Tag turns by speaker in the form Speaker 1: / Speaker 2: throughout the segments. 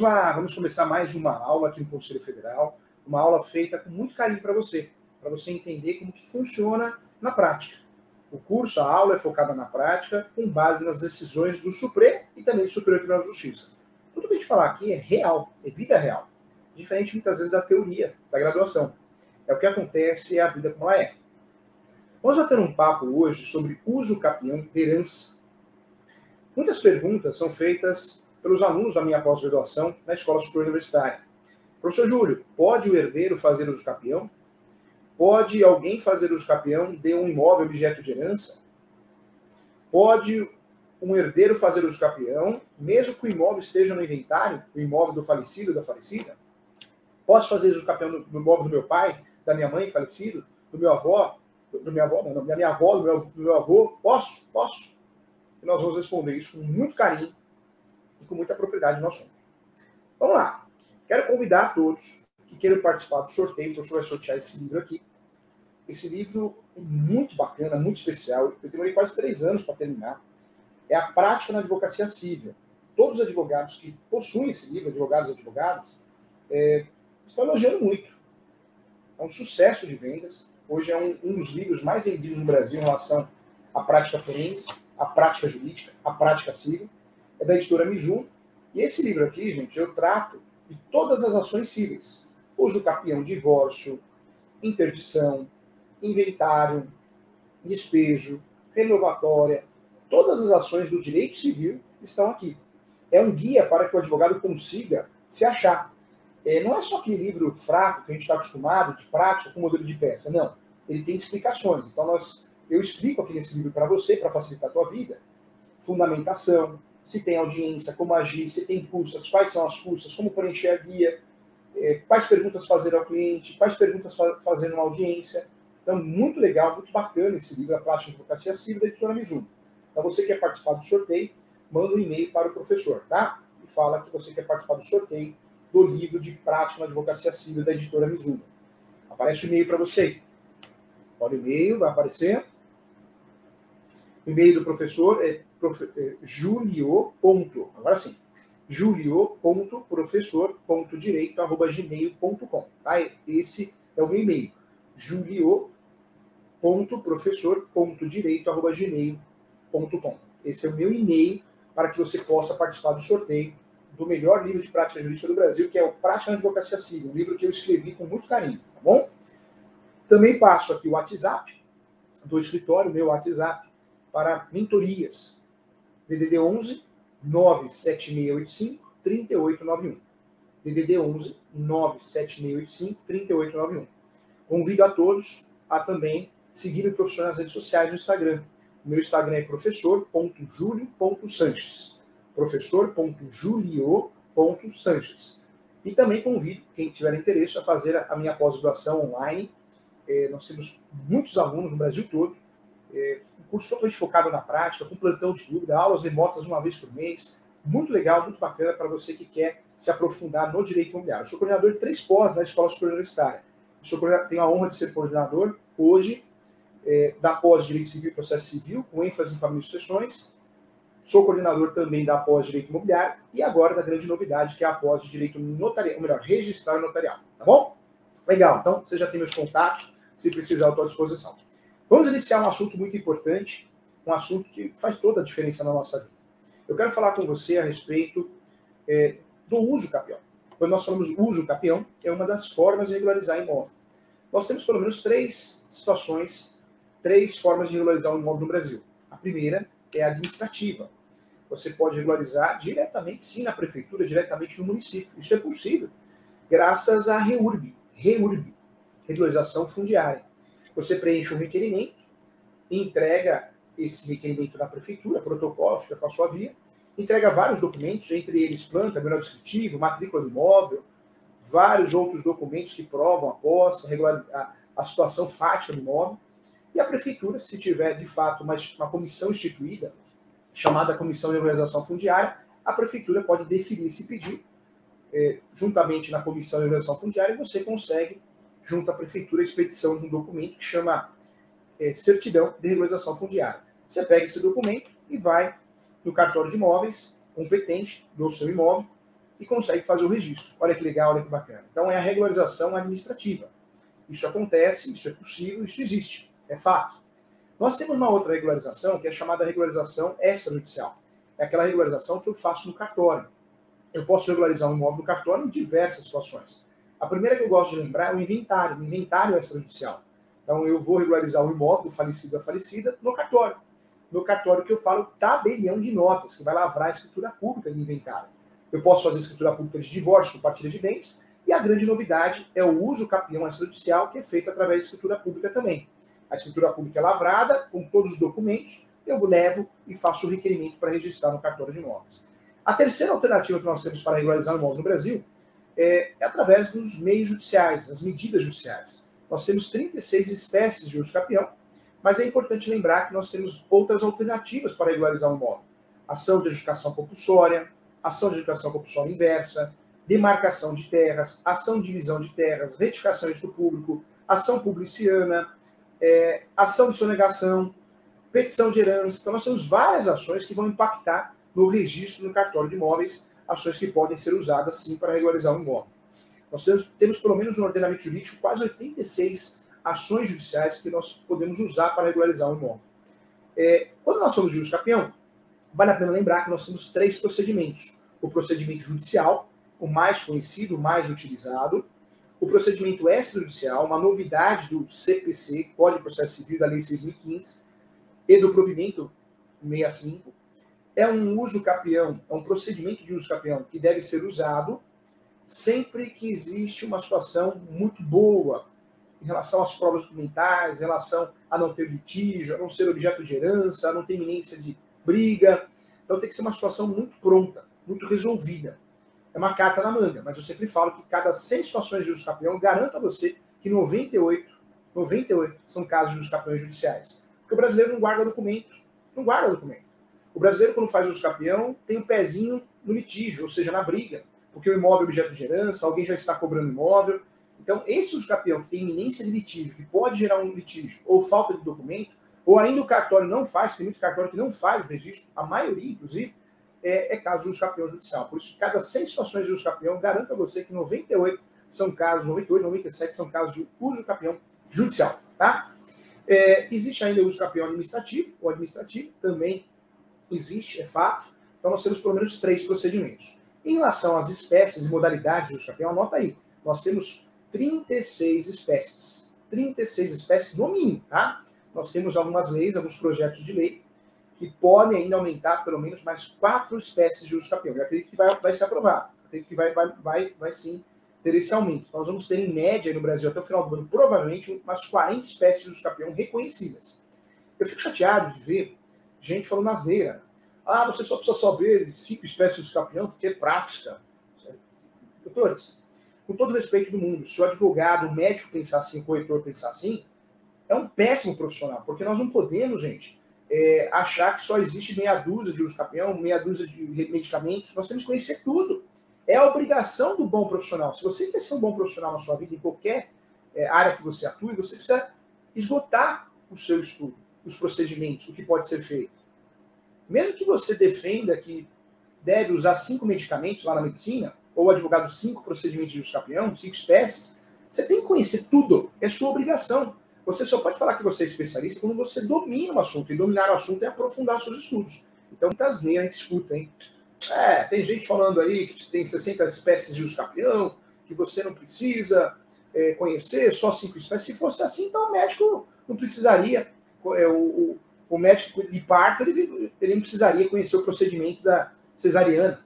Speaker 1: Vamos lá, vamos começar mais uma aula aqui no Conselho Federal, uma aula feita com muito carinho para você, para você entender como que funciona na prática. O curso, a aula é focada na prática, com base nas decisões do Supremo e também do Superior Tribunal de Justiça. Tudo que a gente falar aqui é real, é vida real, diferente muitas vezes da teoria, da graduação. É o que acontece, é a vida como ela é. Vamos bater um papo hoje sobre uso capião de herança. Muitas perguntas são feitas pelos alunos da minha pós-graduação na Escola Superior Universitária. Professor Júlio, pode o herdeiro fazer uso capião? Pode alguém fazer uso capião de um imóvel objeto de herança? Pode um herdeiro fazer uso capião, mesmo que o imóvel esteja no inventário, o imóvel do falecido ou da falecida? Posso fazer uso capião do imóvel do meu pai, da minha mãe falecido, do meu avó, do minha avó, não, da minha avó, do meu, do meu avô? Posso? Posso? E nós vamos responder isso com muito carinho com muita propriedade no assunto. Vamos lá. Quero convidar todos que queiram participar do sorteio, o professor vai sortear esse livro aqui. Esse livro é muito bacana, muito especial. Eu demorei quase três anos para terminar. É a prática na advocacia civil. Todos os advogados que possuem esse livro, advogados e advogadas, é, estão elogiando muito. É um sucesso de vendas. Hoje é um, um dos livros mais vendidos no Brasil em relação à prática forense, à prática jurídica, à prática civil. É da editora Mizuno. E esse livro aqui, gente, eu trato de todas as ações cíveis. Uso capião, divórcio, interdição, inventário, despejo, renovatória, todas as ações do direito civil estão aqui. É um guia para que o advogado consiga se achar. É, não é só aquele livro fraco que a gente está acostumado, de prática, com modelo de peça. Não. Ele tem explicações. Então, nós, eu explico aqui nesse livro para você, para facilitar a tua vida. Fundamentação, se tem audiência, como agir, se tem custas, quais são as custas, como preencher a guia, é, quais perguntas fazer ao cliente, quais perguntas fazer numa audiência. Então, muito legal, muito bacana esse livro, A Prática de Advocacia Civil, da editora Mizuno. Então, você quer participar do sorteio, manda um e-mail para o professor, tá? E fala que você quer participar do sorteio do livro de Prática na Advocacia Civil, da editora Mizuno. Aparece o e-mail para você. Olha o e-mail, vai aparecer. E-mail do professor é, profe, é julio. Ponto, agora sim. julio.professor.direito.gmail.com. Tá? Esse é o meu e-mail. julio.professor.direito.gmail.com. Esse é o meu e-mail para que você possa participar do sorteio do melhor livro de prática jurídica do Brasil, que é o Prática na Advocacia Civil, um livro que eu escrevi com muito carinho, tá bom? Também passo aqui o WhatsApp do escritório, meu WhatsApp, para mentorias. DDD 11 97685 3891. DDD 11 97685 3891. Convido a todos a também seguir o professor nas redes sociais no Instagram. O meu Instagram é professor.julio.sanches. Professor.julio.sanches. E também convido quem tiver interesse a fazer a minha pós-graduação online. É, nós temos muitos alunos no Brasil todo é, um curso totalmente focado na prática, com plantão de dúvida, aulas remotas uma vez por mês. Muito legal, muito bacana para você que quer se aprofundar no direito imobiliário. Eu sou coordenador de três pós na Escola Superior Universitária. Eu tenho a honra de ser coordenador hoje é, da pós Direito Civil e Processo Civil, com ênfase em família e sucessões. Sou coordenador também da pós Direito Imobiliário e agora da grande novidade, que é a pós de Direito Notarial, ou melhor, registrar notarial. Tá bom? Legal, então você já tem meus contatos, se precisar, eu estou à disposição. Vamos iniciar um assunto muito importante, um assunto que faz toda a diferença na nossa vida. Eu quero falar com você a respeito é, do uso capião. Quando nós falamos uso capião, é uma das formas de regularizar imóvel. Nós temos pelo menos três situações, três formas de regularizar um imóvel no Brasil. A primeira é a administrativa. Você pode regularizar diretamente, sim, na prefeitura, diretamente no município. Isso é possível, graças à REURB, REURB, regularização fundiária. Você preenche um requerimento, entrega esse requerimento na prefeitura, protocolo, fica com a sua via, entrega vários documentos, entre eles planta, menor descritivo, matrícula do imóvel, vários outros documentos que provam a posse, a, a situação fática do imóvel. E a prefeitura, se tiver de fato uma, uma comissão instituída, chamada Comissão de Organização Fundiária, a prefeitura pode definir esse pedido, eh, juntamente na Comissão de Organização Fundiária, você consegue junto à prefeitura a expedição de um documento que chama é, certidão de regularização fundiária. Você pega esse documento e vai no cartório de imóveis competente do seu imóvel e consegue fazer o registro. Olha que legal, olha que bacana. Então é a regularização administrativa. Isso acontece, isso é possível, isso existe, é fato. Nós temos uma outra regularização que é chamada regularização extrajudicial. É aquela regularização que eu faço no cartório. Eu posso regularizar um imóvel no cartório em diversas situações. A primeira que eu gosto de lembrar é o inventário, o inventário extrajudicial. Então eu vou regularizar o imóvel do falecido ou falecida no cartório. No cartório que eu falo tabelião de notas, que vai lavrar a escritura pública de inventário. Eu posso fazer escritura pública de divórcio, compartilha de bens, e a grande novidade é o uso capião extrajudicial, que é feito através da escritura pública também. A escritura pública é lavrada, com todos os documentos, eu levo e faço o requerimento para registrar no cartório de imóveis. A terceira alternativa que nós temos para regularizar imóveis no Brasil é, é através dos meios judiciais, as medidas judiciais. Nós temos 36 espécies de uso capião, mas é importante lembrar que nós temos outras alternativas para regularizar um imóvel. Ação de educação compulsória, ação de educação compulsória inversa, demarcação de terras, ação de divisão de terras, retificação do público, ação publiciana, é, ação de sonegação, petição de herança. Então, nós temos várias ações que vão impactar no registro no cartório de imóveis, ações que podem ser usadas sim para regularizar um imóvel. Nós temos, temos pelo menos no ordenamento jurídico quase 86 ações judiciais que nós podemos usar para regularizar um imóvel. É, quando nós de juros capião, vale a pena lembrar que nós temos três procedimentos. O procedimento judicial, o mais conhecido, o mais utilizado. O procedimento extrajudicial, uma novidade do CPC, Código de Processo Civil da Lei 6.015, e do provimento 65. É um uso capião, é um procedimento de uso capião que deve ser usado sempre que existe uma situação muito boa em relação às provas documentais, em relação a não ter litígio, a não ser objeto de herança, a não ter iminência de briga. Então tem que ser uma situação muito pronta, muito resolvida. É uma carta na manga, mas eu sempre falo que cada 100 situações de uso capião, garanto a você que 98, 98 são casos de uso capiões judiciais. Porque o brasileiro não guarda documento. Não guarda documento. O brasileiro, quando faz uso capião, tem o um pezinho no litígio, ou seja, na briga porque o imóvel é objeto de herança, alguém já está cobrando imóvel. Então, esse usucapião que tem iminência de litígio, que pode gerar um litígio, ou falta de documento, ou ainda o cartório não faz, tem muito cartório que não faz o registro, a maioria, inclusive, é, é caso de usucapião judicial. Por isso, cada 100 situações de usucapião, garanto a você que 98 são casos, 98, 97 são casos de usucapião judicial. Tá? É, existe ainda o usucapião administrativo, ou administrativo, também existe, é fato. Então, nós temos pelo menos três procedimentos. Em relação às espécies e modalidades do chapéu, anota aí. Nós temos 36 espécies. 36 espécies no mínimo, tá? Nós temos algumas leis, alguns projetos de lei que podem ainda aumentar pelo menos mais quatro espécies de uso capião. Eu acredito que vai, vai ser aprovado. Eu acredito que vai, vai, vai, vai sim ter esse aumento. Nós vamos ter, em média, no Brasil, até o final do ano, provavelmente, umas 40 espécies de uso capião reconhecidas. Eu fico chateado de ver gente falando asneira. Ah, você só precisa saber cinco espécies de escapião porque é prática. Doutores, com todo o respeito do mundo, se o advogado, o médico pensar assim, o corretor pensar assim, é um péssimo profissional, porque nós não podemos, gente, é, achar que só existe meia dúzia de uso capião, meia dúzia de medicamentos. Nós temos que conhecer tudo. É a obrigação do bom profissional. Se você quer ser um bom profissional na sua vida, em qualquer é, área que você atue, você precisa esgotar o seu estudo, os procedimentos, o que pode ser feito. Mesmo que você defenda que deve usar cinco medicamentos lá na medicina, ou advogado cinco procedimentos de escapião, cinco espécies, você tem que conhecer tudo. É sua obrigação. Você só pode falar que você é especialista quando você domina o assunto. E dominar o assunto é aprofundar seus estudos. Então, muitas neiras a gente escuta, hein? É, tem gente falando aí que tem 60 espécies de escapião, que você não precisa é, conhecer, só cinco espécies. Se fosse assim, então o médico não precisaria. É, o, o médico de parto ele, ele não precisaria conhecer o procedimento da cesariana.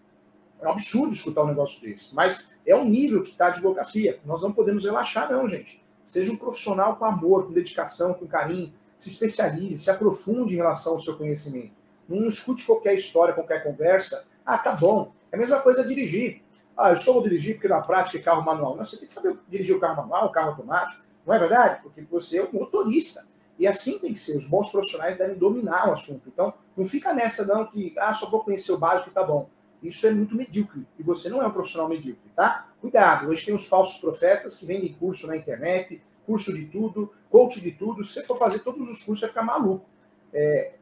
Speaker 1: É um absurdo escutar um negócio desse. Mas é um nível que está a advocacia. Nós não podemos relaxar, não, gente. Seja um profissional com amor, com dedicação, com carinho. Se especialize, se aprofunde em relação ao seu conhecimento. Não escute qualquer história, qualquer conversa. Ah, tá bom. É a mesma coisa dirigir. Ah, eu só vou dirigir porque na prática é carro manual. Não, você tem que saber dirigir o carro manual, o carro automático. Não é verdade? Porque você é um motorista. E assim tem que ser. Os bons profissionais devem dominar o assunto. Então, não fica nessa não que, ah, só vou conhecer o básico e tá bom. Isso é muito medíocre. E você não é um profissional medíocre, tá? Cuidado. Hoje tem os falsos profetas que vendem curso na internet, curso de tudo, coach de tudo. Se você for fazer todos os cursos, você vai ficar maluco. É,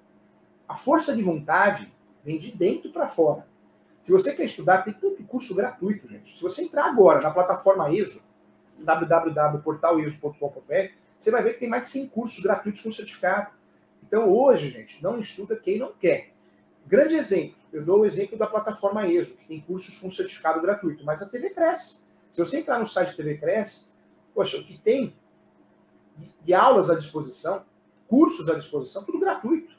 Speaker 1: a força de vontade vem de dentro para fora. Se você quer estudar, tem tanto curso gratuito, gente. Se você entrar agora na plataforma ESO, www.portaleso.com.br, você vai ver que tem mais de 100 cursos gratuitos com certificado. Então, hoje, gente, não estuda quem não quer. Grande exemplo, eu dou o exemplo da plataforma ESO, que tem cursos com certificado gratuito, mas a TV cresce. Se você entrar no site da TV Cresce, poxa, o que tem de, aulas à disposição, cursos à disposição, tudo gratuito.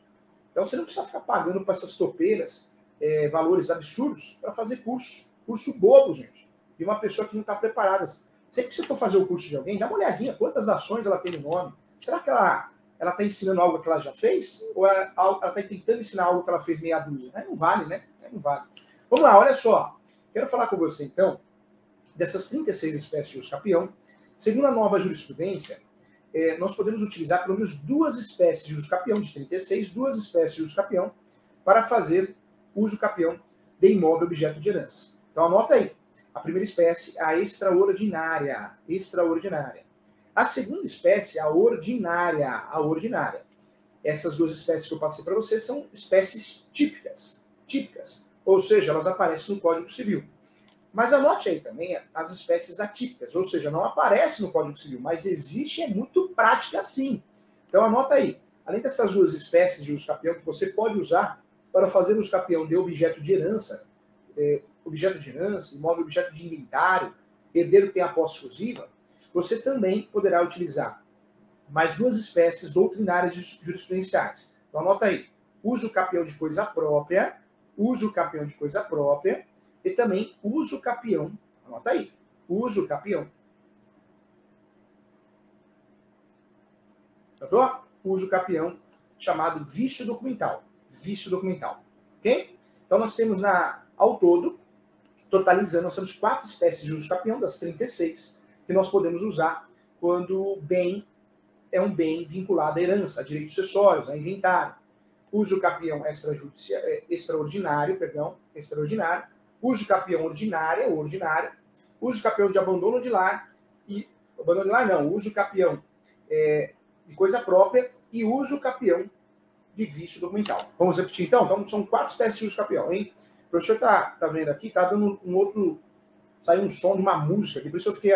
Speaker 1: Então você não precisa ficar pagando para essas topeiras é, valores absurdos para fazer curso. Curso bobo, gente. De uma pessoa que não está preparada. Sempre que você for fazer o curso de alguém, dá uma olhadinha quantas ações ela tem no nome. Será que ela ela está ensinando algo que ela já fez? Ou ela está tentando ensinar algo que ela fez meia dúzia? Aí não vale, né? Aí não vale. Vamos lá, olha só. Quero falar com você, então, dessas 36 espécies de usucapião. Segundo a nova jurisprudência, é, nós podemos utilizar pelo menos duas espécies de usucapião, de 36, duas espécies de usucapião, para fazer uso capião de imóvel objeto de herança. Então anota aí. A primeira espécie, a extraordinária. Extraordinária. A segunda espécie, a ordinária. A ordinária. Essas duas espécies que eu passei para você são espécies típicas. Típicas. Ou seja, elas aparecem no Código Civil. Mas anote aí também as espécies atípicas, ou seja, não aparece no Código Civil, mas existe é muito prática sim. Então anota aí. Além dessas duas espécies de uso que você pode usar para fazer uso capião de objeto de herança, é, objeto de herança, imóvel objeto de inventário, herdeiro que tem a posse exclusiva, você também poderá utilizar mais duas espécies doutrinárias jurisprudenciais. Então anota aí. Uso capião de coisa própria, uso capião de coisa própria e também uso capião, anota aí, uso capião. Notou? Uso capião chamado vício documental. Vício documental. Ok? Então nós temos na, ao todo, totalizando, nós temos quatro espécies de uso capião, das 36, que nós podemos usar quando o bem é um bem vinculado à herança, a direitos sucessórios, a inventário. Uso capião é, extraordinário, perdão, extraordinário. Uso capião ordinária ou ordinário. Uso capião de abandono de lar e abandono de lar não, uso capião é, de coisa própria e uso capião de vício documental. Vamos repetir então? Então são quatro espécies de uso capião, hein? Professor tá, tá vendo aqui, tá dando um outro. Saiu um som de uma música aqui, por isso eu fiquei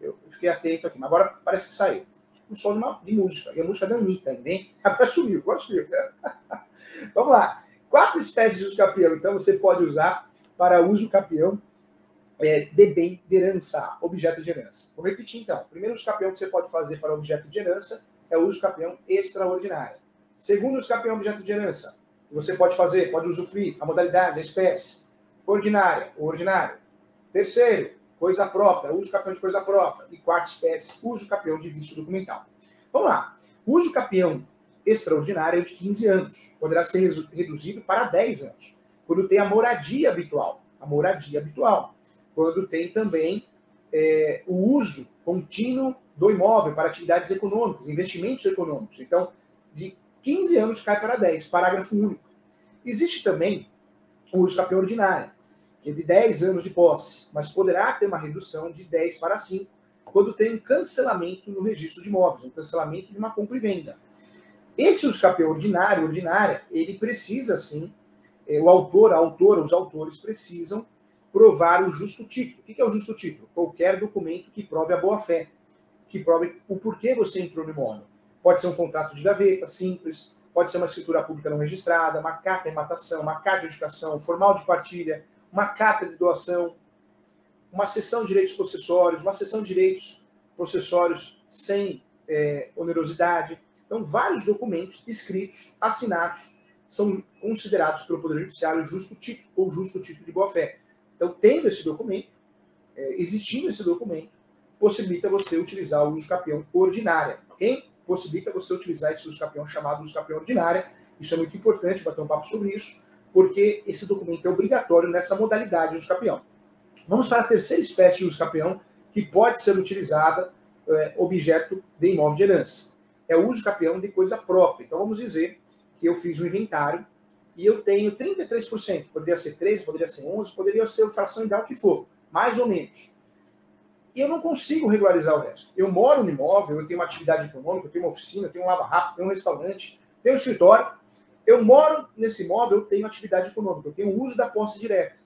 Speaker 1: eu fiquei atento aqui, mas agora parece que saiu. Um som de, uma, de música. E a música da Anitta, hein? Agora sumiu, agora sumiu. Vamos lá. Quatro espécies de uso capião, então, você pode usar para uso capião é, de bem de herança, objeto de herança. Vou repetir, então. Primeiro uso capião que você pode fazer para objeto de herança é o uso capião extraordinário. Segundo uso capião objeto de herança, você pode fazer, pode usufruir a modalidade, a espécie, ordinária, ordinário. Terceiro, coisa própria, uso capião de coisa própria. E quarta espécie, uso capião de vício documental. Vamos lá. O uso capião extraordinário é de 15 anos. Poderá ser reduzido para 10 anos. Quando tem a moradia habitual. A moradia habitual. Quando tem também é, o uso contínuo do imóvel para atividades econômicas, investimentos econômicos. Então, 15 anos cai para 10, parágrafo único. Existe também o uso ordinário que é de 10 anos de posse, mas poderá ter uma redução de 10 para 5 quando tem um cancelamento no registro de imóveis, um cancelamento de uma compra e venda. Esse usucapião ordinário, ordinária, ele precisa, sim, é, o autor, a autora, os autores precisam provar o justo título. O que é o justo título? Qualquer documento que prove a boa-fé, que prove o porquê você entrou no imóvel. Pode ser um contrato de gaveta simples, pode ser uma escritura pública não registrada, uma carta de matação, uma carta de educação, formal de partilha, uma carta de doação, uma sessão de direitos processórios, uma sessão de direitos processórios sem é, onerosidade. Então, vários documentos escritos, assinados, são considerados pelo Poder Judiciário justo título ou justo título de boa-fé. Então, tendo esse documento, é, existindo esse documento, possibilita você utilizar o uso capião ordinária, ok? Possibilita você utilizar esse uso capião chamado uso capião ordinária. Isso é muito importante, bater um papo sobre isso porque esse documento é obrigatório nessa modalidade de uso capião. Vamos para a terceira espécie de uso capião, que pode ser utilizada é, objeto de imóvel de herança. É o uso capião de coisa própria. Então vamos dizer que eu fiz um inventário e eu tenho 33%, poderia ser 13, poderia ser 11, poderia ser fração ideal que for, mais ou menos. E eu não consigo regularizar o resto. Eu moro no imóvel, eu tenho uma atividade econômica, eu tenho uma oficina, eu tenho um lava-rápido, tenho um restaurante, tenho um escritório, eu moro nesse imóvel, eu tenho atividade econômica, eu tenho uso da posse direta.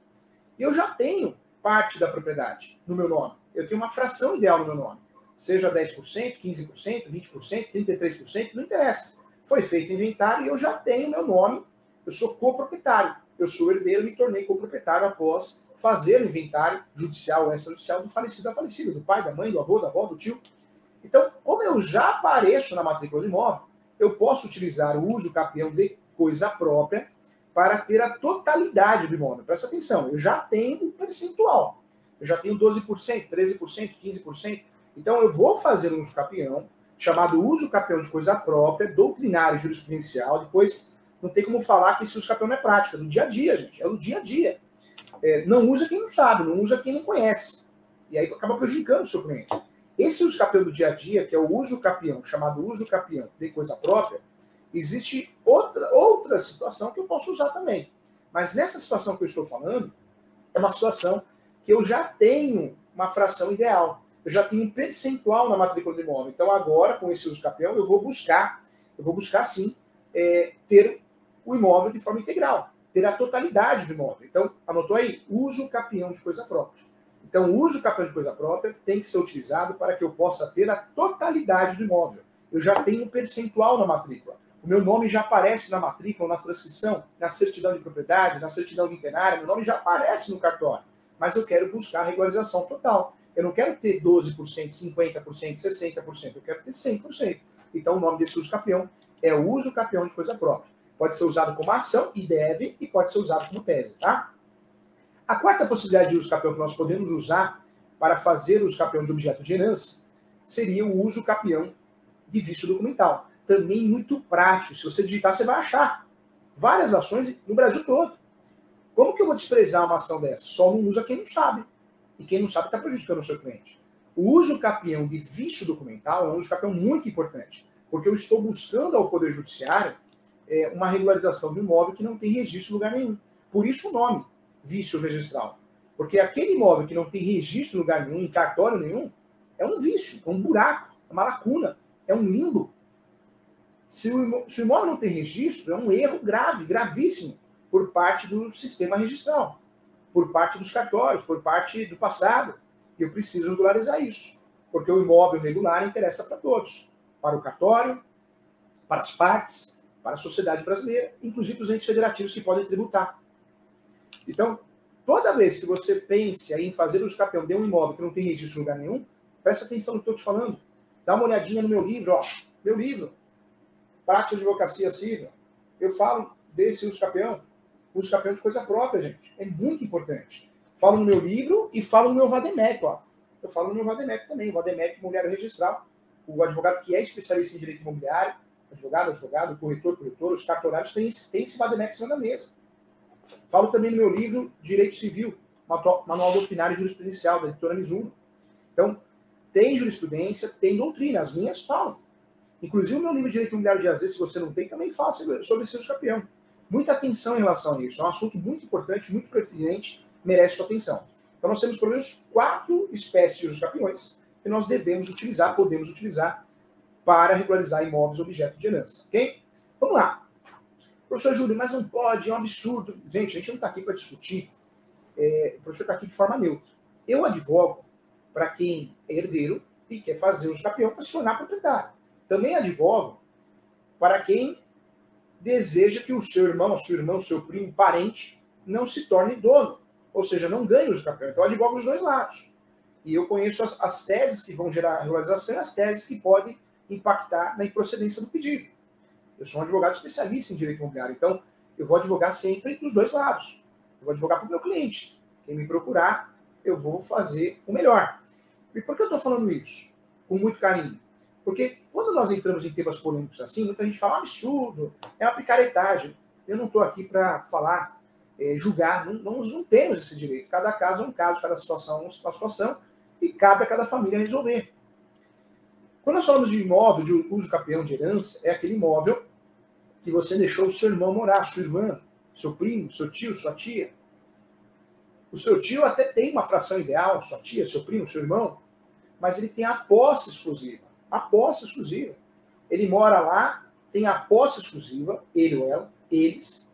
Speaker 1: E eu já tenho parte da propriedade no meu nome. Eu tenho uma fração ideal no meu nome. Seja 10%, 15%, 20%, 33%, não interessa. Foi feito o inventário e eu já tenho meu nome. Eu sou coproprietário. Eu sou herdeiro me tornei coproprietário após fazer o inventário judicial ou extrajudicial do falecido da falecida, do pai, da mãe, do avô, da avó, do tio. Então, como eu já apareço na matrícula do imóvel, eu posso utilizar o uso capião de coisa própria para ter a totalidade do imóvel. Presta atenção, eu já tenho o percentual. Eu já tenho 12%, 13%, 15%. Então eu vou fazer um uso capião, chamado uso capião de coisa própria, doutrinário jurisprudencial. Depois não tem como falar que esse uso capião não é prática, é do dia a dia, gente. É do dia a dia. É, não usa quem não sabe, não usa quem não conhece. E aí acaba prejudicando o seu cliente. Esse uso capião do dia a dia, que é o uso capião, chamado uso capião de coisa própria, existe outra, outra situação que eu posso usar também. Mas nessa situação que eu estou falando, é uma situação que eu já tenho uma fração ideal. Eu já tenho um percentual na matrícula do imóvel. Então, agora, com esse uso capião, eu vou buscar, eu vou buscar sim, é, ter o imóvel de forma integral, ter a totalidade do imóvel. Então, anotou aí, uso capião de coisa própria. Então, o uso capião de coisa própria tem que ser utilizado para que eu possa ter a totalidade do imóvel. Eu já tenho um percentual na matrícula. O meu nome já aparece na matrícula, na transcrição, na certidão de propriedade, na certidão internária, meu nome já aparece no cartório. Mas eu quero buscar a regularização total. Eu não quero ter 12%, 50%, 60%, eu quero ter 100%. Então, o nome desse uso capião é o uso capião de coisa própria. Pode ser usado como ação e deve, e pode ser usado como tese, tá? A quarta possibilidade de uso capião que nós podemos usar para fazer o uso capião de objeto de herança seria o uso capião de vício documental. Também muito prático. Se você digitar, você vai achar várias ações no Brasil todo. Como que eu vou desprezar uma ação dessa? Só não usa quem não sabe. E quem não sabe está prejudicando o seu cliente. O uso capião de vício documental é um uso capião muito importante, porque eu estou buscando ao Poder Judiciário é, uma regularização do imóvel que não tem registro em lugar nenhum. Por isso o nome vício registral. Porque aquele imóvel que não tem registro em lugar nenhum, em cartório nenhum, é um vício, é um buraco, é uma lacuna, é um limbo. Se o, se o imóvel não tem registro, é um erro grave, gravíssimo, por parte do sistema registral, por parte dos cartórios, por parte do passado. E eu preciso regularizar isso. Porque o imóvel regular interessa para todos. Para o cartório, para as partes, para a sociedade brasileira, inclusive os entes federativos que podem tributar. Então, toda vez que você pense em fazer uso capião de um imóvel que não tem registro em lugar nenhum, presta atenção no que eu estou te falando. Dá uma olhadinha no meu livro, ó. Meu livro, Prática de Advocacia Civil. Eu falo desse uso capião. Uso capião de coisa própria, gente. É muito importante. Falo no meu livro e falo no meu Vademec, ó. Eu falo no meu Vademec também. Vademec Imobiliário Registral. O advogado que é especialista em direito imobiliário, advogado, advogado, corretor, corretor, os cartorários têm, têm esse Vademec na mesa. Falo também no meu livro Direito Civil, Manual Doutrinário e Jurisprudencial, da editora Mizuno. Então, tem jurisprudência, tem doutrina, as minhas falam. Inclusive, o meu livro Direito Imobiliário de AZ, se você não tem, também fala sobre seus campeão. Muita atenção em relação a isso. É um assunto muito importante, muito pertinente, merece sua atenção. Então, nós temos pelo menos quatro espécies de campeões que nós devemos utilizar, podemos utilizar, para regularizar imóveis objeto de herança. Ok? Vamos lá. Professor Júlio, mas não pode, é um absurdo. Gente, a gente não está aqui para discutir. É, o professor está aqui de forma neutra. Eu advogo para quem é herdeiro e quer fazer uso campeão para se tornar proprietário. Também advogo para quem deseja que o seu irmão, a sua irmã, o seu primo, parente, não se torne dono. Ou seja, não ganhe uso campeão. Então, eu advogo os dois lados. E eu conheço as, as teses que vão gerar regularização e as teses que podem impactar na improcedência do pedido. Eu sou um advogado especialista em direito imobiliário, então eu vou advogar sempre dos dois lados. Eu vou advogar para o meu cliente. Quem me procurar, eu vou fazer o melhor. E por que eu estou falando isso? Com muito carinho. Porque quando nós entramos em temas polêmicos assim, muita gente fala um absurdo, é uma picaretagem. Eu não estou aqui para falar, é, julgar, não, não, não, temos esse direito. Cada caso é um caso, cada situação é uma situação, e cabe a cada família resolver. Quando nós falamos de imóvel de uso capião de herança, é aquele imóvel que você deixou o seu irmão morar, sua irmã, seu primo, seu tio, sua tia. O seu tio até tem uma fração ideal, sua tia, seu primo, seu irmão, mas ele tem a posse exclusiva. A posse exclusiva. Ele mora lá, tem a posse exclusiva, ele ou ela, eles,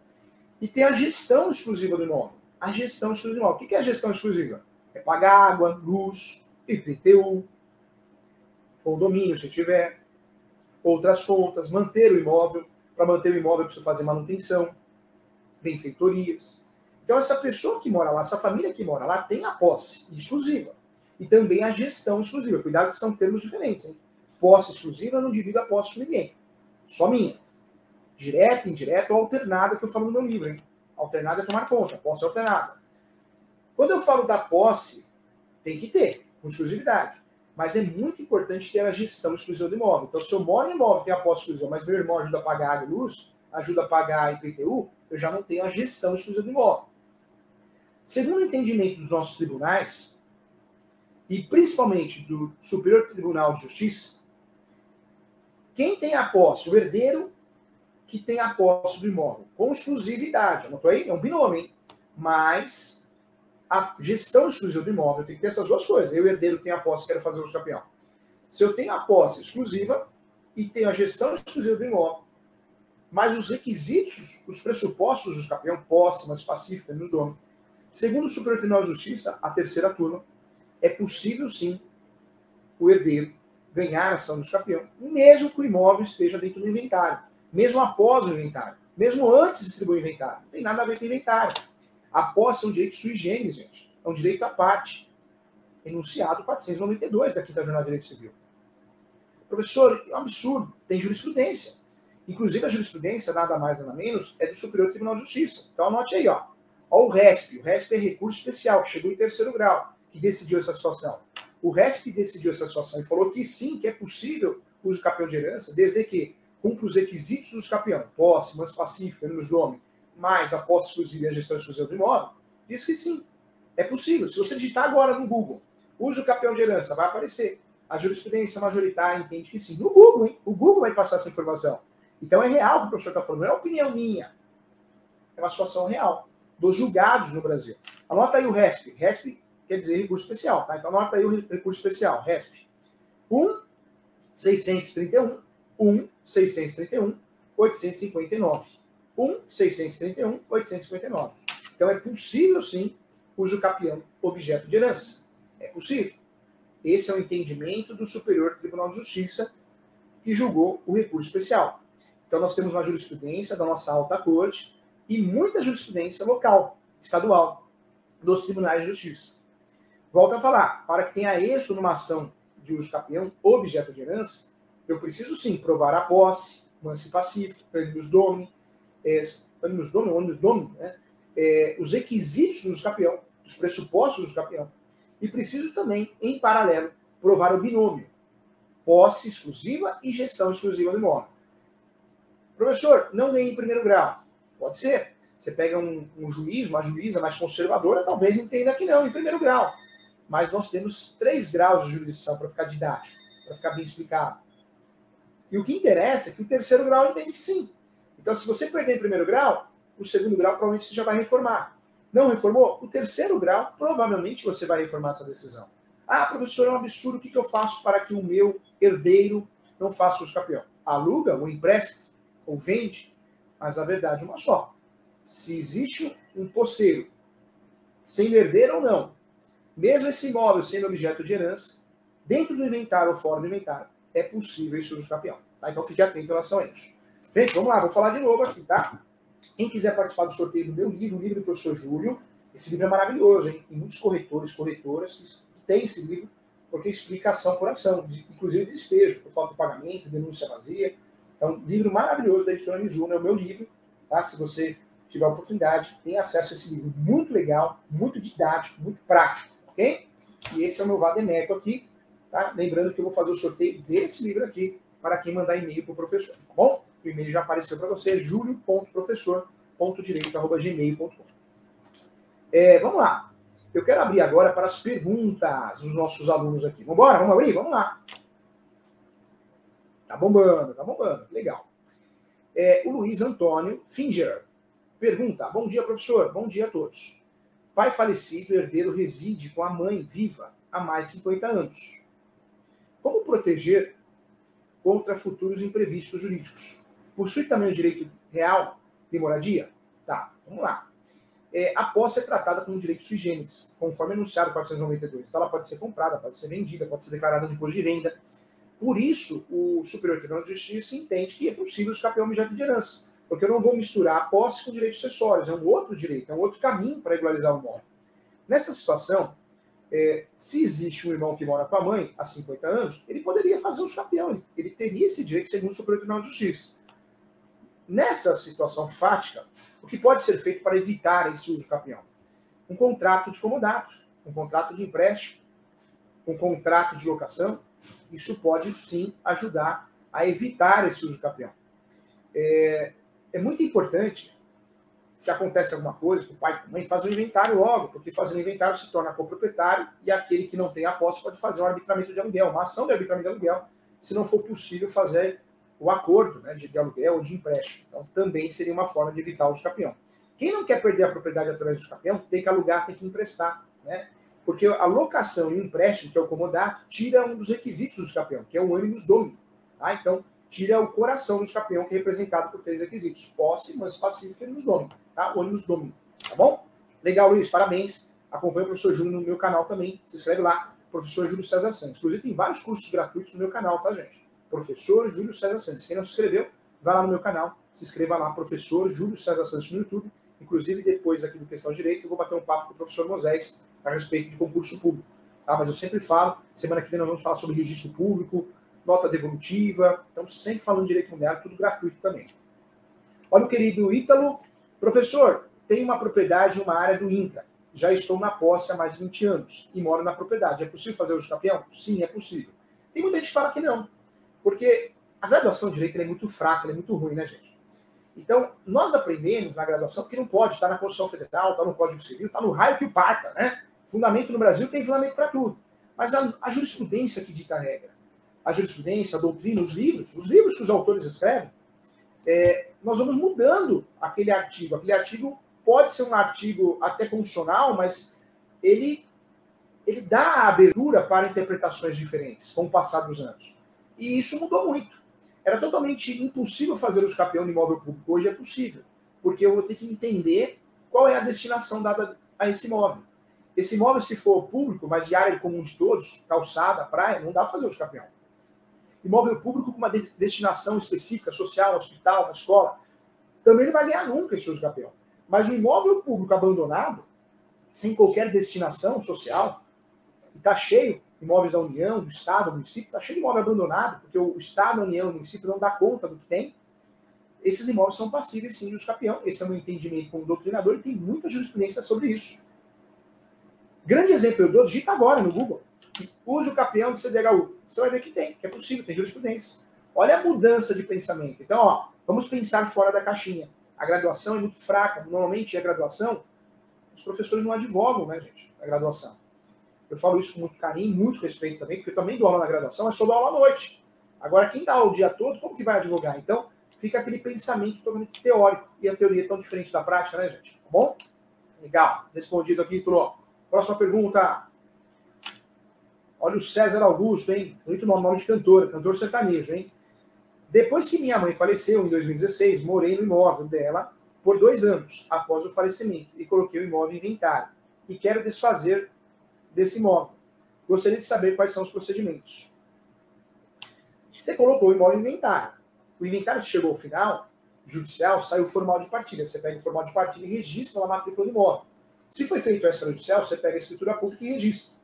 Speaker 1: e tem a gestão exclusiva do imóvel. a gestão exclusiva do imóvel. O que é a gestão exclusiva? É pagar água, luz, IPTU, ou domínio, se tiver, outras contas, manter o imóvel. Para manter o imóvel, precisa fazer manutenção, benfeitorias. Então, essa pessoa que mora lá, essa família que mora lá, tem a posse exclusiva. E também a gestão exclusiva. Cuidado que são termos diferentes. Hein? Posse exclusiva, eu não divido a posse com ninguém. Só minha. Direta, indireta ou alternada, que eu falo no meu livro. Hein? Alternada é tomar conta, posse alternada. Quando eu falo da posse, tem que ter, com exclusividade. Mas é muito importante ter a gestão exclusiva do imóvel. Então, se eu moro em imóvel tem a posse exclusiva, mas meu irmão ajuda a pagar e luz, ajuda a pagar a IPTU, eu já não tenho a gestão exclusiva do imóvel. Segundo o entendimento dos nossos tribunais, e principalmente do Superior Tribunal de Justiça, quem tem a posse? O herdeiro que tem a posse do imóvel, com exclusividade. Anotou aí? É um binômio, hein? Mas a gestão exclusiva do imóvel tem que ter essas duas coisas. Eu, herdeiro, tenho a posse, quero fazer o campeão. Se eu tenho a posse exclusiva e tenho a gestão exclusiva do imóvel, mas os requisitos, os pressupostos do campeão, posse, mas pacífica, nos domínios, segundo o Superior Tribunal de Justiça, a terceira turma, é possível sim o herdeiro ganhar a ação do campeão, mesmo que o imóvel esteja dentro do inventário, mesmo após o inventário, mesmo antes de distribuir o inventário. Não tem nada a ver com o inventário. A posse é um direito sui generis, gente. É um direito à parte. Enunciado 492 da Quinta Jornada de Direito Civil. Professor, é um absurdo. Tem jurisprudência. Inclusive, a jurisprudência, nada mais nada menos, é do Superior Tribunal de Justiça. Então, anote aí, ó. Ó o RESP. O RESP é recurso especial, que chegou em terceiro grau, que decidiu essa situação. O RESP decidiu essa situação e falou que sim, que é possível o uso campeão de herança, desde que cumpra os requisitos do campeão, posse, manso pacífica, menos nome, mais a posse exclusiva e a gestão exclusiva do imóvel, diz que sim, é possível. Se você digitar agora no Google, uso campeão de herança, vai aparecer. A jurisprudência majoritária entende que sim. No Google, hein? O Google vai passar essa informação. Então é real o que o professor está falando, não é opinião minha. É uma situação real dos julgados no Brasil. Anota aí o RESP. RESP quer dizer recurso especial, tá? Então anota aí o recurso especial, RESP. 1 631 1 631 859. 1 631 859. Então é possível sim uso capião objeto de herança. É possível. Esse é o entendimento do Superior Tribunal de Justiça que julgou o recurso especial. Então, nós temos uma jurisprudência da nossa alta corte e muita jurisprudência local, estadual, dos tribunais de justiça. Volto a falar, para que tenha êxito numa ação de uso capião, objeto de herança, eu preciso sim provar a posse, manse pacífico, animus domini, é, animus domini, animus domini, né? É, os requisitos do capião, os pressupostos do capião, e preciso também, em paralelo, provar o binômio, posse exclusiva e gestão exclusiva do imóvel. Professor, não ganhei em primeiro grau. Pode ser. Você pega um, um juiz, uma juíza mais conservadora, talvez entenda que não, em primeiro grau. Mas nós temos três graus de jurisdição para ficar didático, para ficar bem explicado. E o que interessa é que o terceiro grau entende que sim. Então, se você perder em primeiro grau, o segundo grau provavelmente você já vai reformar. Não reformou? O terceiro grau, provavelmente você vai reformar essa decisão. Ah, professor, é um absurdo. O que eu faço para que o meu herdeiro não faça o campeão? Aluga ou empresta? ou vende, mas a verdade é uma só. Se existe um poceiro, sem herdeiro ou não, mesmo esse imóvel sendo objeto de herança, dentro do inventário ou fora do inventário, é possível esse uso campeão. Tá? Então fique atento em relação a isso. Gente, vamos lá, vou falar de novo aqui, tá? Quem quiser participar do sorteio do meu livro, o livro do professor Júlio, esse livro é maravilhoso, hein? Tem muitos corretores, corretoras que têm esse livro, porque explica ação por ação, inclusive despejo, por falta de pagamento, denúncia vazia. É um livro maravilhoso da editora Mizuno, é o meu livro, tá? Se você tiver oportunidade, tem acesso a esse livro muito legal, muito didático, muito prático, ok? E esse é o meu Vademeco aqui, tá? Lembrando que eu vou fazer o sorteio desse livro aqui para quem mandar e-mail para o professor, tá bom? O e-mail já apareceu para você, julio.professor.direito.gmail.com é, Vamos lá. Eu quero abrir agora para as perguntas dos nossos alunos aqui. Vamos embora? Vamos abrir? Vamos lá. Tá bombando, tá bombando. Legal. É, o Luiz Antônio Finger pergunta: Bom dia, professor. Bom dia a todos. Pai falecido, herdeiro, reside com a mãe viva há mais de 50 anos. Como proteger contra futuros imprevistos jurídicos? Possui também o direito real de moradia? Tá, vamos lá. é, a posse é tratada como direito sui generis, conforme anunciado 492. Então ela pode ser comprada, pode ser vendida, pode ser declarada no imposto de renda. Por isso, o Superior Tribunal de Justiça entende que é possível escapar objeto de herança, porque eu não vou misturar a posse com direitos acessórios, é um outro direito, é um outro caminho para regularizar o imóvel. Nessa situação, é, se existe um irmão que mora com a mãe há 50 anos, ele poderia fazer o escapião, ele, ele teria esse direito segundo o Superior Tribunal de Justiça. Nessa situação fática, o que pode ser feito para evitar esse uso capião? Um contrato de comodato, um contrato de empréstimo, um contrato de locação. Isso pode sim ajudar a evitar esse uso capião. É, é muito importante, se acontece alguma coisa, que o pai e a mãe faz um inventário logo, porque fazendo inventário se torna coproprietário e aquele que não tem a posse pode fazer um arbitramento de aluguel, uma ação de arbitramento de aluguel, se não for possível fazer o acordo né, de, de, aluguel ou de empréstimo. Então, também seria uma forma de evitar o escapião. Quem não quer perder a propriedade através do escapião, tem que alugar, tem que emprestar. Né? Porque a locação e o empréstimo, que é o comodato, tira um dos requisitos do escapião, que é o ânimos domini. Tá? Então, tira o coração do escapião, que é representado por três requisitos. Posse, mas pacífico e ânimos domini. Tá? O ânimos domini. Tá bom? Legal, Luiz, parabéns. Acompanhe o professor Júlio no meu canal também. Se inscreve lá, professor Júlio César Santos. Inclusive, tem vários cursos gratuitos no meu canal, tá, gente? Professor Júlio César Santos. Quem não se inscreveu, vai lá no meu canal, se inscreva lá, professor Júlio César Santos no YouTube. Inclusive, depois aqui do Questão Direito, eu vou bater um papo com o professor Moisés a respeito de concurso público. Tá? Mas eu sempre falo, semana que vem nós vamos falar sobre registro público, nota devolutiva, então sempre falando direito imobiliário, tudo gratuito também. Olha o querido Ítalo. Professor, tem uma propriedade uma área do INCRA. Já estou na posse há mais de 20 anos e moro na propriedade. É possível fazer uso campeão? Sim, é possível. Tem muita gente que fala que não. Porque a graduação de direito é muito fraca, é muito ruim, né, gente? Então, nós aprendemos na graduação que não pode estar na Constituição Federal, está no Código Civil, está no raio que o parta, né? Fundamento no Brasil tem fundamento para tudo. Mas a, a, jurisprudência que dita a regra, a jurisprudência, a doutrina, os livros, os livros que os autores escrevem, é, nós vamos mudando aquele artigo. Aquele artigo pode ser um artigo até constitucional, mas ele, ele dá a abertura para interpretações diferentes com o passar dos anos. E isso mudou muito. Era totalmente impossível fazer os campeão de imóvel público. Hoje é possível, porque eu vou ter que entender qual é a destinação dada a esse imóvel. Esse imóvel, se for público, mas de área comum de todos, calçada, praia, não dá para fazer os campeão. Imóvel público com uma destinação específica, social, hospital, uma escola, também não vai ganhar nunca esse uso. Mas o imóvel público abandonado, sem qualquer destinação social, está cheio, imóveis da União, do Estado, do município, está cheio de imóvel abandonado, porque o Estado, a União, o município não dá conta do que tem. Esses imóveis são passíveis sim de uso capião. Esse é o meu entendimento como doutrinador e tem muita jurisprudência sobre isso. Grande exemplo eu dou, digita agora no Google. Use o capião de CDHU. Você vai ver que tem, que é possível, tem jurisprudência. Olha a mudança de pensamento. Então, ó, vamos pensar fora da caixinha. A graduação é muito fraca. Normalmente, a graduação, os professores não advogam, né, gente, a graduação. Eu falo isso com muito carinho, muito respeito também, porque eu também dou aula na graduação, mas só dou aula à noite. Agora, quem dá aula o dia todo, como que vai advogar? Então, fica aquele pensamento totalmente teórico e a teoria é tão diferente da prática, né, gente? Tá bom? Legal. Respondido aqui, Tro. Próxima pergunta. Olha o César Augusto, hein? Muito nome, nome de cantor, cantor sertanejo, hein? Depois que minha mãe faleceu, em 2016, morei no imóvel dela por dois anos após o falecimento e coloquei o imóvel em inventário. E quero desfazer desse imóvel. Gostaria de saber quais são os procedimentos. Você colocou o imóvel em inventário. O inventário chegou ao final, judicial, saiu formal de partilha. Você pega o formal de partilha e registra na matrícula do imóvel. Se foi feito extrajudicial, você pega a escritura pública e registra.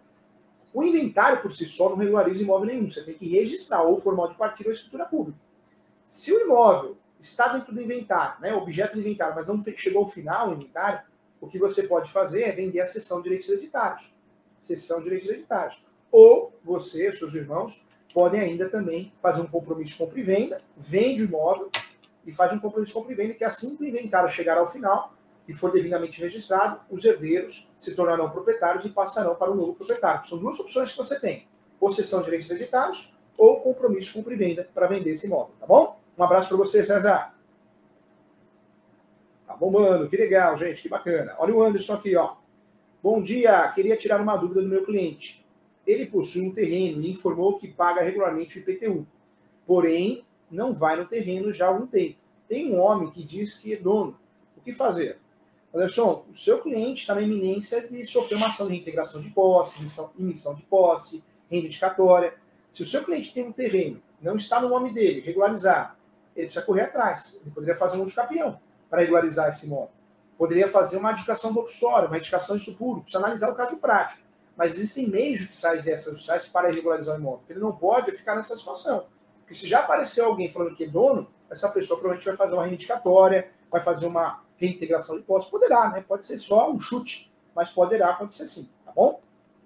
Speaker 1: O inventário por si só não regulariza imóvel nenhum. Você tem que registrar ou formal de partilha ou escritura pública. Se o imóvel está dentro do inventário, né, objeto do inventário, mas não chegou ao final o inventário, o que você pode fazer é vender a sessão de direitos hereditários cessão de direitos hereditários. Ou você, seus irmãos, podem ainda também fazer um compromisso de compra e venda, vende o imóvel e faz um compromisso de compra e venda que assim que o inventário chegar ao final e for devidamente registrado, os herdeiros se tornarão proprietários e passarão para o novo proprietário. São duas opções que você tem: ou cessão de direitos hereditários ou compromisso de compra e venda para vender esse imóvel, tá bom? Um abraço para você, César. Tá bombando, que legal, gente, que bacana. Olha o Anderson aqui, ó. Bom dia, queria tirar uma dúvida do meu cliente. Ele possui um terreno e informou que paga regularmente o IPTU. Porém, não vai no terreno já há algum tempo. Tem um homem que diz que é dono. O que fazer? Anderson, o seu cliente está na iminência de sofrer uma ação de reintegração de posse, emissão, de posse, reivindicatória. Se o seu cliente tem um terreno, não está no nome dele, regularizar, ele precisa correr atrás. Ele poderia fazer um uso capião para regularizar esse imóvel. Poderia fazer uma indicação boxória, uma indicação de público, precisa analisar o caso prático. Mas existem meios judiciais e extrajudiciais para regularizar o imóvel. Ele não pode ficar nessa situação. Porque se já apareceu alguém falando que é dono, essa pessoa provavelmente vai fazer uma reivindicatória, vai fazer uma reintegração de posse. Poderá, né? Pode ser só um chute, mas poderá acontecer sim, tá bom?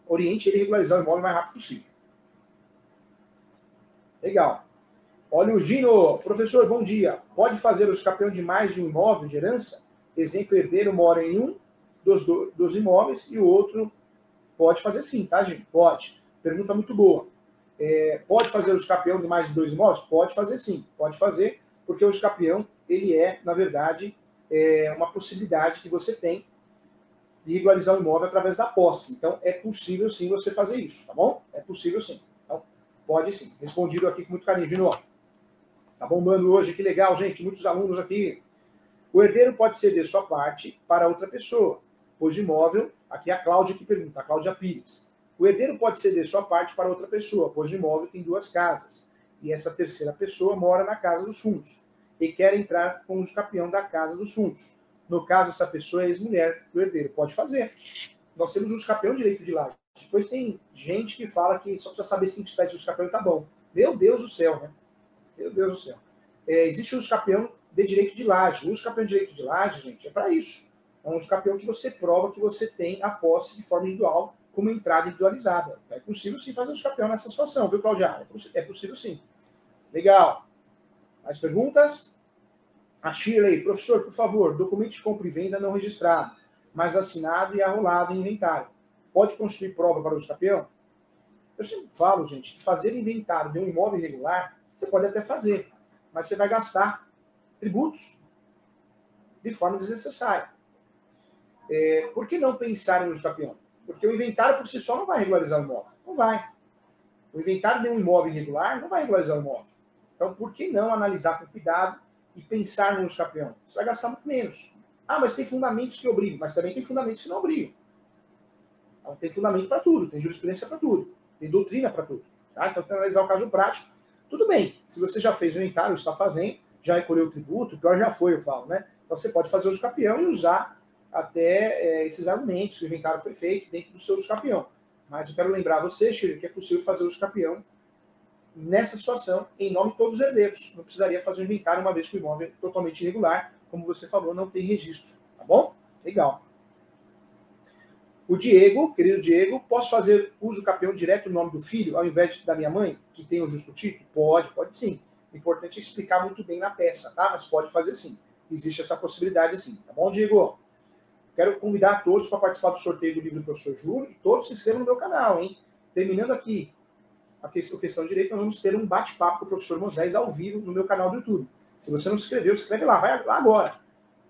Speaker 1: Oriente ele regularizar o imóvel o mais rápido possível. Legal. Olha o Gino. Professor, bom dia. Pode fazer os campeões de mais de um imóvel de herança? Exemplo, herdeiro mora em um dos, dos imóveis e o outro pode fazer sim, tá, gente? Pode. Pergunta muito boa. É, pode fazer o escapeão de mais de dois imóveis? Pode fazer sim, pode fazer, porque o escapeão, ele é, na verdade, é uma possibilidade que você tem de regularizar o imóvel através da posse. Então, é possível sim você fazer isso, tá bom? É possível sim. Então, pode sim. Respondido aqui com muito carinho. De novo. Tá bombando hoje, que legal, gente. Muitos alunos aqui. O herdeiro pode ceder sua parte para outra pessoa, pois o imóvel, aqui é a Cláudia que pergunta, a Cláudia Pires. O herdeiro pode ceder sua parte para outra pessoa, pois o imóvel tem duas casas. E essa terceira pessoa mora na casa dos fundos e quer entrar com o campeão da casa dos fundos. No caso, essa pessoa é ex-mulher do herdeiro. Pode fazer. Nós temos o campeão direito de laje. Depois tem gente que fala que só precisa saber cinco espécies de campeão e tá bom. Meu Deus do céu, né? Meu Deus do céu. É, existe o campeão de direito de laje. O campeão de direito de laje, gente, é para isso. É um campeão que você prova que você tem a posse de forma individual como entrada individualizada. É possível sim fazer os campeões nessa situação, viu, Claudia? É, é possível sim. Legal. Mais perguntas? A Shirley, professor, por favor, documento de compra e venda não registrado, mas assinado e arrolado em inventário. Pode construir prova para o campeão? Eu sempre falo, gente, que fazer inventário de um imóvel irregular, você pode até fazer, mas você vai gastar tributos de forma desnecessária. É, por que não pensar em uso? Porque o inventário por si só não vai regularizar o imóvel. Não vai. O inventário de um imóvel irregular não vai regularizar o imóvel. Então, por que não analisar com cuidado e pensar no uso? Você vai gastar muito menos. Ah, mas tem fundamentos que obrigam, mas também tem fundamentos que não obrigam. Então, tem fundamento para tudo, tem jurisprudência para tudo, tem doutrina para tudo. Tá? Então, tem que analisar o caso prático. Tudo bem, se você já fez o inventário, está fazendo, já recolheu o tributo, pior já foi, eu falo, né? Então, você pode fazer o uso campeão e usar até é, esses argumentos que o inventário foi feito dentro do seu campeão. Mas eu quero lembrar a vocês que é possível fazer o campeão nessa situação em nome de todos os herdeiros. Não precisaria fazer o inventário uma vez que o imóvel é totalmente irregular, como você falou, não tem registro. Tá bom? Legal. O Diego, querido Diego, posso fazer uso campeão direto no nome do filho, ao invés da minha mãe, que tem o justo título? Pode, pode sim. Importante é explicar muito bem na peça, tá? Mas pode fazer sim. Existe essa possibilidade sim. Tá bom, Diego? Quero convidar todos para participar do sorteio do livro do professor Júlio e todos se inscrevam no meu canal, hein? Terminando aqui a questão de direito, nós vamos ter um bate-papo com o professor Moisés ao vivo no meu canal do YouTube. Se você não se inscreveu, se inscreve lá, vai lá agora.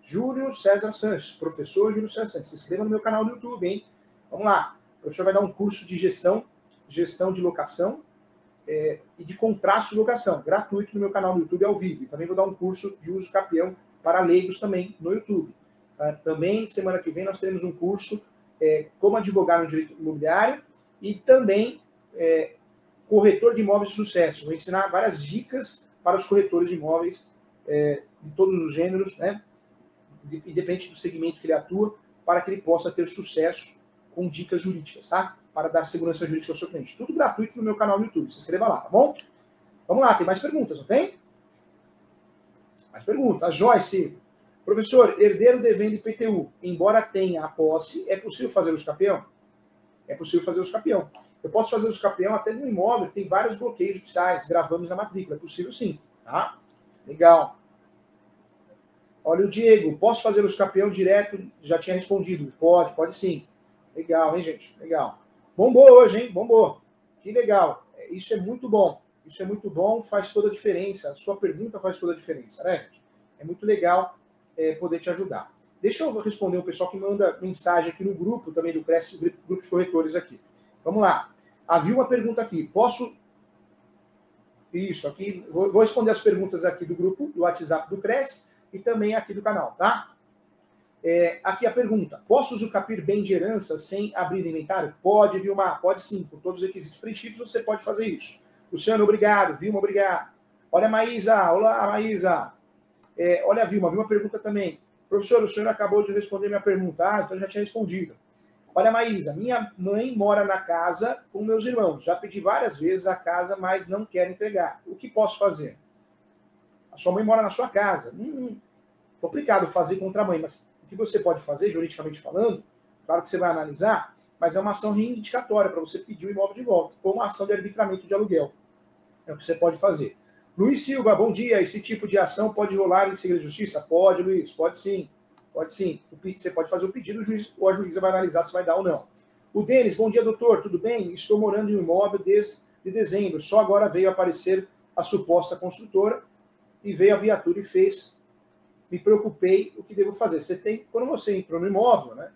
Speaker 1: Júlio César Sanches, professor Júlio César Sanches. Se inscreva no meu canal do YouTube, hein? Vamos lá. O professor vai dar um curso de gestão, gestão de locação é, e de contratos de locação, gratuito no meu canal do YouTube ao vivo. E também vou dar um curso de uso capião para leigos também no YouTube. Tá? Também, semana que vem, nós teremos um curso é, como advogar no direito imobiliário e também é, corretor de imóveis de sucesso. Vou ensinar várias dicas para os corretores de imóveis é, de todos os gêneros, né? independente do segmento que ele atua, para que ele possa ter sucesso com dicas jurídicas, tá? Para dar segurança jurídica ao seu cliente. Tudo gratuito no meu canal no YouTube. Se inscreva lá, tá bom? Vamos lá, tem mais perguntas, não tem? Mais perguntas. A Joyce Professor, herdeiro devendo IPTU, embora tenha a posse, é possível fazer o escapeão? É possível fazer o escapeão. Eu posso fazer o escapeão até no imóvel, tem vários bloqueios judiciais, gravamos na matrícula. É possível sim, tá? Legal. Olha o Diego, posso fazer o escapeão direto? Já tinha respondido. Pode, pode sim. Legal, hein, gente? Legal. Bombou hoje, hein? Bombou. Que legal. Isso é muito bom. Isso é muito bom, faz toda a diferença. A sua pergunta faz toda a diferença, né, gente? É muito legal é, poder te ajudar. Deixa eu responder o pessoal que manda mensagem aqui no grupo também do Cresce, grupo de corretores aqui. Vamos lá. Havia uma pergunta aqui. Posso. Isso, aqui. Vou responder as perguntas aqui do grupo, do WhatsApp do Cresce e também aqui do canal, tá? É, aqui a pergunta: posso usucapir bem de herança sem abrir inventário? Pode, Vilmar, pode sim. Com todos os requisitos preenchidos, você pode fazer isso. Luciano, obrigado. Vilma, obrigado. Olha a Maísa. Olá, Maísa. É, olha a Vilma. Vilma pergunta também. Professor, o senhor acabou de responder minha pergunta. Ah, então já tinha respondido. Olha, Maísa, minha mãe mora na casa com meus irmãos. Já pedi várias vezes a casa, mas não quer entregar. O que posso fazer? A sua mãe mora na sua casa. Hum, complicado fazer contra a mãe, mas que você pode fazer, juridicamente falando, claro que você vai analisar, mas é uma ação reivindicatória para você pedir o imóvel de volta, ou uma ação de arbitramento de aluguel. É o que você pode fazer. Luiz Silva, bom dia. Esse tipo de ação pode rolar em segredo de justiça? Pode, Luiz, pode sim. Pode sim. Você pode fazer o pedido, o juiz, ou a juíza vai analisar se vai dar ou não. O Denis, bom dia, doutor. Tudo bem? Estou morando em um imóvel desde dezembro. Só agora veio aparecer a suposta construtora e veio a viatura e fez. Me preocupei o que devo fazer. Você tem, quando você entrou no imóvel, né?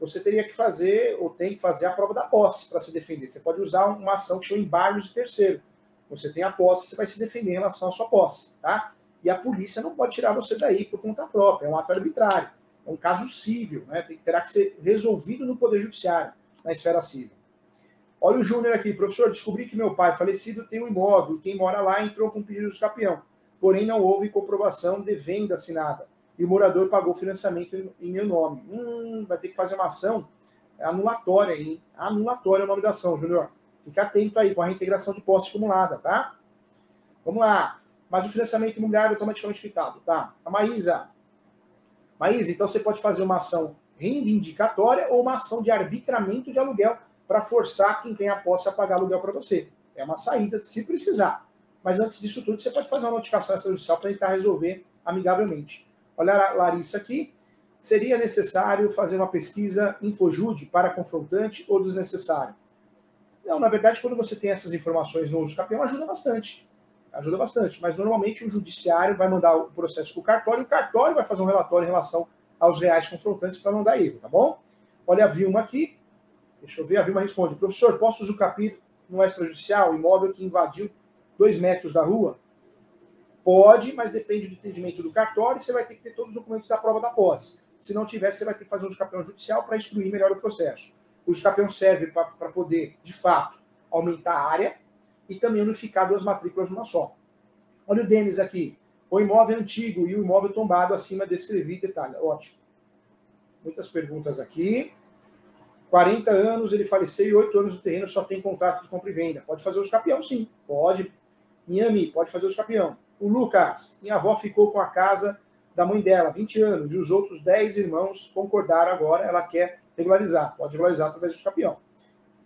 Speaker 1: Você teria que fazer, ou tem que fazer a prova da posse para se defender. Você pode usar uma ação que chama embargo de terceiro. Você tem a posse, você vai se defender em relação à sua posse, tá? E a polícia não pode tirar você daí por conta própria, é um ato arbitrário, é um caso civil, né? Terá que ser resolvido no Poder Judiciário, na esfera civil. Olha o Júnior aqui, professor, descobri que meu pai falecido tem um imóvel quem mora lá entrou com pedido de escapião porém não houve comprovação de venda assinada. E o morador pagou financiamento em meu nome. Hum, vai ter que fazer uma ação anulatória, hein? Anulatória é o nome da ação, Júnior. Fica atento aí com a reintegração de posse acumulada, tá? Vamos lá. Mas o financiamento imobiliário é automaticamente quitado, tá? A Maísa. Maísa, então você pode fazer uma ação reivindicatória ou uma ação de arbitramento de aluguel para forçar quem tem a posse a pagar aluguel para você. É uma saída, se precisar. Mas antes disso tudo, você pode fazer uma notificação extrajudicial para tentar resolver amigavelmente. Olha a Larissa aqui. Seria necessário fazer uma pesquisa Infojude para confrontante ou desnecessário? Não, na verdade, quando você tem essas informações no uso campeão, ajuda bastante. Ajuda bastante. Mas normalmente o judiciário vai mandar o processo para o cartório e o cartório vai fazer um relatório em relação aos reais confrontantes para não dar erro, tá bom? Olha a Vilma aqui. Deixa eu ver, a Vilma responde. Professor, posso usucapir no extrajudicial imóvel que invadiu dois metros da rua? Pode, mas depende do entendimento do cartório, você vai ter que ter todos os documentos da prova da posse. Se não tiver, você vai ter que fazer um escapeão judicial para instruir melhor o processo. O escapeão serve para poder, de fato, aumentar a área e também unificar duas matrículas numa só. Olha o Denis aqui. O imóvel é antigo e o imóvel tombado acima descrevi detalhe. Ótimo. Muitas perguntas aqui. 40 anos ele faleceu e 8 anos o terreno só tem contrato de compra e venda. Pode fazer o escapeão, sim. Pode. Miami, pode fazer o escapeão. O Lucas, minha avó ficou com a casa da mãe dela, 20 anos, e os outros 10 irmãos concordaram agora, ela quer regularizar. Pode regularizar através do escapeão.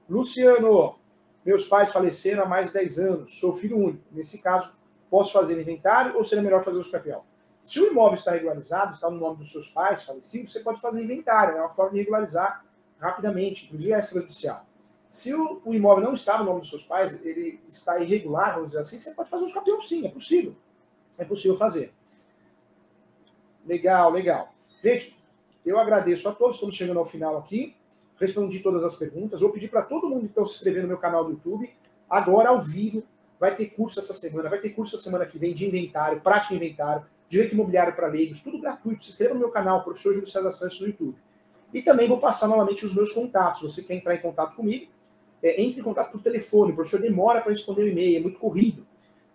Speaker 1: Luciano, meus pais faleceram há mais de 10 anos, sou filho único. Nesse caso, posso fazer inventário ou seria melhor fazer o escapeão? Se o imóvel está regularizado, está no nome dos seus pais falecidos, você pode fazer inventário, é uma forma de regularizar rapidamente, inclusive é extrajudicial. Se o, o, imóvel não está no nome dos seus pais, ele está irregular, vamos dizer assim, você pode fazer os campeão sim, é possível. É possível fazer. Legal, legal. Gente, eu agradeço a todos, estamos chegando ao final aqui. Respondi todas as perguntas. Vou pedir para todo mundo está se inscrever no meu canal do YouTube, agora ao vivo. Vai ter curso essa semana, vai ter curso a semana que vem de inventário, prática de inventário, direito imobiliário para leigos, tudo gratuito. Se inscreva no meu canal, professor Júlio César Santos no YouTube. E também vou passar novamente os meus contatos. Se você quer entrar em contato comigo, é, entre em contato por telefone, o professor demora para responder o e-mail, é muito corrido.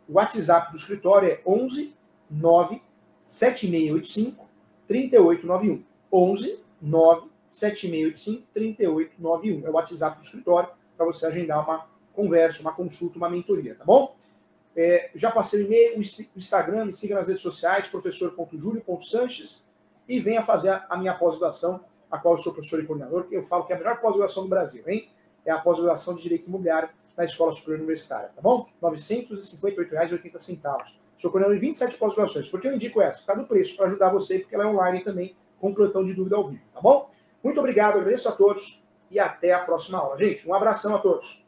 Speaker 1: O WhatsApp do escritório é 11 9 7685 3891. 11 9 7685 3891. É o WhatsApp do escritório para você agendar uma conversa, uma consulta, uma mentoria, tá bom? É, já passei o e-mail, o Instagram, me siga nas redes sociais, professor.julio.sanches e venha fazer a minha pós-graduação, a qual eu sou professor e coordenador, que eu falo que é a melhor pós-graduação do Brasil, hein? É a pós-graduação de Direito Imobiliário na Escola Superior Universitária, tá bom? R$ 958,80. Sou coordenador de 27 pós-graduações. Por que eu indico essa? Por causa do preço, para ajudar você, porque ela é online também, com plantão de dúvida ao vivo, tá bom? Muito obrigado, agradeço a todos e até a próxima aula. Gente, um abração a todos.